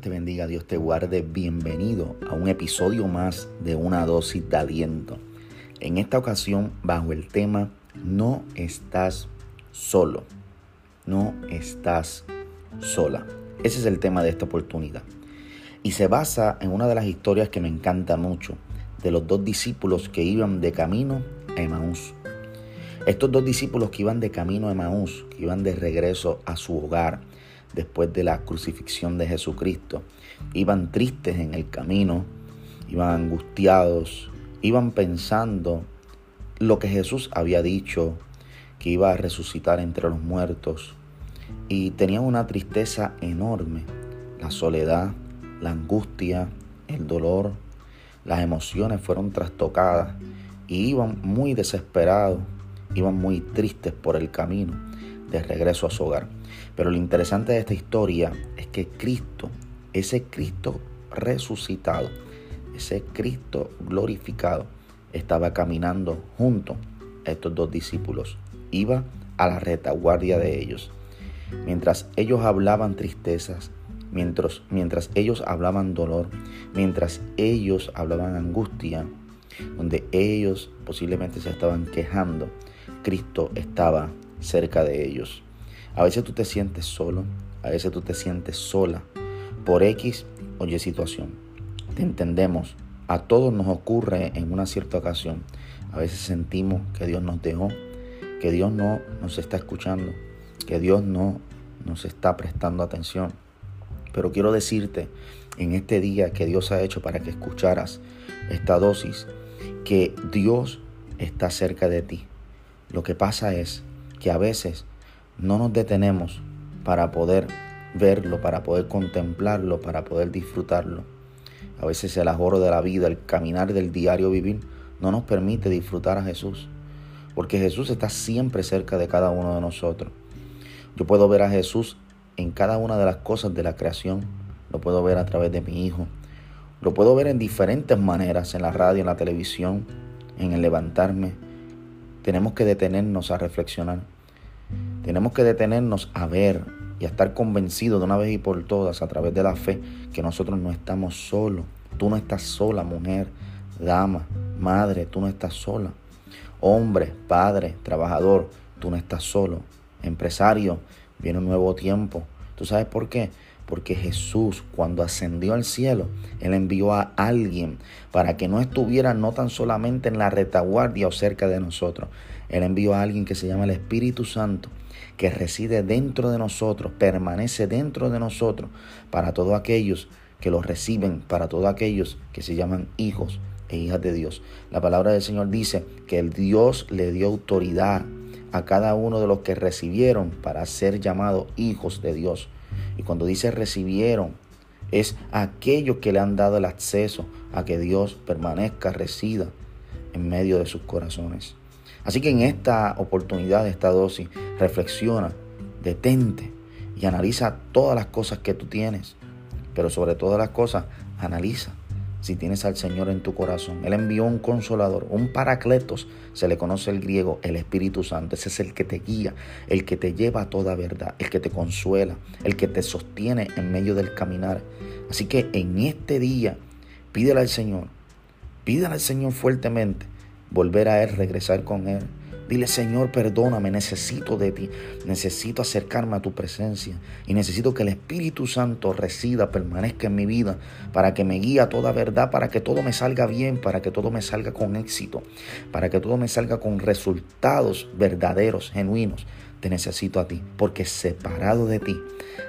Te bendiga, Dios te guarde. Bienvenido a un episodio más de una dosis de aliento. En esta ocasión, bajo el tema No estás solo. No estás sola. Ese es el tema de esta oportunidad. Y se basa en una de las historias que me encanta mucho, de los dos discípulos que iban de camino a Emaús. Estos dos discípulos que iban de camino a Emaús, que iban de regreso a su hogar, después de la crucifixión de Jesucristo. Iban tristes en el camino, iban angustiados, iban pensando lo que Jesús había dicho, que iba a resucitar entre los muertos. Y tenían una tristeza enorme, la soledad, la angustia, el dolor, las emociones fueron trastocadas y iban muy desesperados, iban muy tristes por el camino de regreso a su hogar. Pero lo interesante de esta historia es que Cristo, ese Cristo resucitado, ese Cristo glorificado, estaba caminando junto a estos dos discípulos. Iba a la retaguardia de ellos. Mientras ellos hablaban tristezas, mientras, mientras ellos hablaban dolor, mientras ellos hablaban angustia, donde ellos posiblemente se estaban quejando, Cristo estaba cerca de ellos. A veces tú te sientes solo, a veces tú te sientes sola por X o Y situación. Te entendemos, a todos nos ocurre en una cierta ocasión. A veces sentimos que Dios nos dejó, que Dios no nos está escuchando, que Dios no nos está prestando atención. Pero quiero decirte en este día que Dios ha hecho para que escucharas esta dosis, que Dios está cerca de ti. Lo que pasa es que a veces no nos detenemos para poder verlo, para poder contemplarlo, para poder disfrutarlo. A veces el ahorro de la vida, el caminar del diario vivir, no nos permite disfrutar a Jesús, porque Jesús está siempre cerca de cada uno de nosotros. Yo puedo ver a Jesús en cada una de las cosas de la creación, lo puedo ver a través de mi hijo, lo puedo ver en diferentes maneras, en la radio, en la televisión, en el levantarme. Tenemos que detenernos a reflexionar. Tenemos que detenernos a ver y a estar convencidos de una vez y por todas a través de la fe que nosotros no estamos solos. Tú no estás sola, mujer, dama, madre, tú no estás sola. Hombre, padre, trabajador, tú no estás solo. Empresario, viene un nuevo tiempo. ¿Tú sabes por qué? Porque Jesús, cuando ascendió al cielo, Él envió a alguien para que no estuviera no tan solamente en la retaguardia o cerca de nosotros. Él envió a alguien que se llama el Espíritu Santo, que reside dentro de nosotros, permanece dentro de nosotros, para todos aquellos que lo reciben, para todos aquellos que se llaman hijos e hijas de Dios. La palabra del Señor dice que el Dios le dio autoridad a cada uno de los que recibieron para ser llamados hijos de Dios. Y cuando dice recibieron, es aquellos que le han dado el acceso a que Dios permanezca, resida en medio de sus corazones. Así que en esta oportunidad, esta dosis, reflexiona, detente y analiza todas las cosas que tú tienes. Pero sobre todas las cosas, analiza si tienes al Señor en tu corazón. Él envió un consolador, un paracletos, se le conoce el griego, el Espíritu Santo. Ese es el que te guía, el que te lleva a toda verdad, el que te consuela, el que te sostiene en medio del caminar. Así que en este día, pídele al Señor, pídele al Señor fuertemente, volver a Él, regresar con Él. Dile, Señor, perdóname, necesito de ti, necesito acercarme a tu presencia y necesito que el Espíritu Santo resida, permanezca en mi vida para que me guíe a toda verdad, para que todo me salga bien, para que todo me salga con éxito, para que todo me salga con resultados verdaderos, genuinos. Te necesito a ti, porque separado de ti,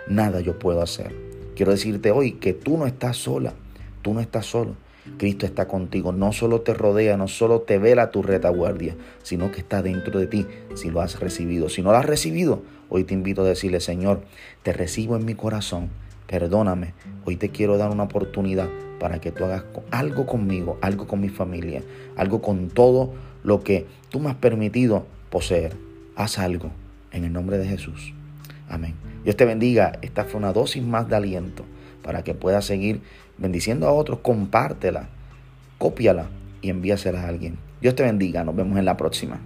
nada yo puedo hacer. Quiero decirte hoy que tú no estás sola, tú no estás solo. Cristo está contigo, no solo te rodea, no solo te vela tu retaguardia, sino que está dentro de ti si lo has recibido. Si no lo has recibido, hoy te invito a decirle, Señor, te recibo en mi corazón, perdóname, hoy te quiero dar una oportunidad para que tú hagas algo conmigo, algo con mi familia, algo con todo lo que tú me has permitido poseer. Haz algo en el nombre de Jesús. Amén. Dios te bendiga. Esta fue una dosis más de aliento para que puedas seguir bendiciendo a otros. Compártela, cópiala y envíasela a alguien. Dios te bendiga. Nos vemos en la próxima.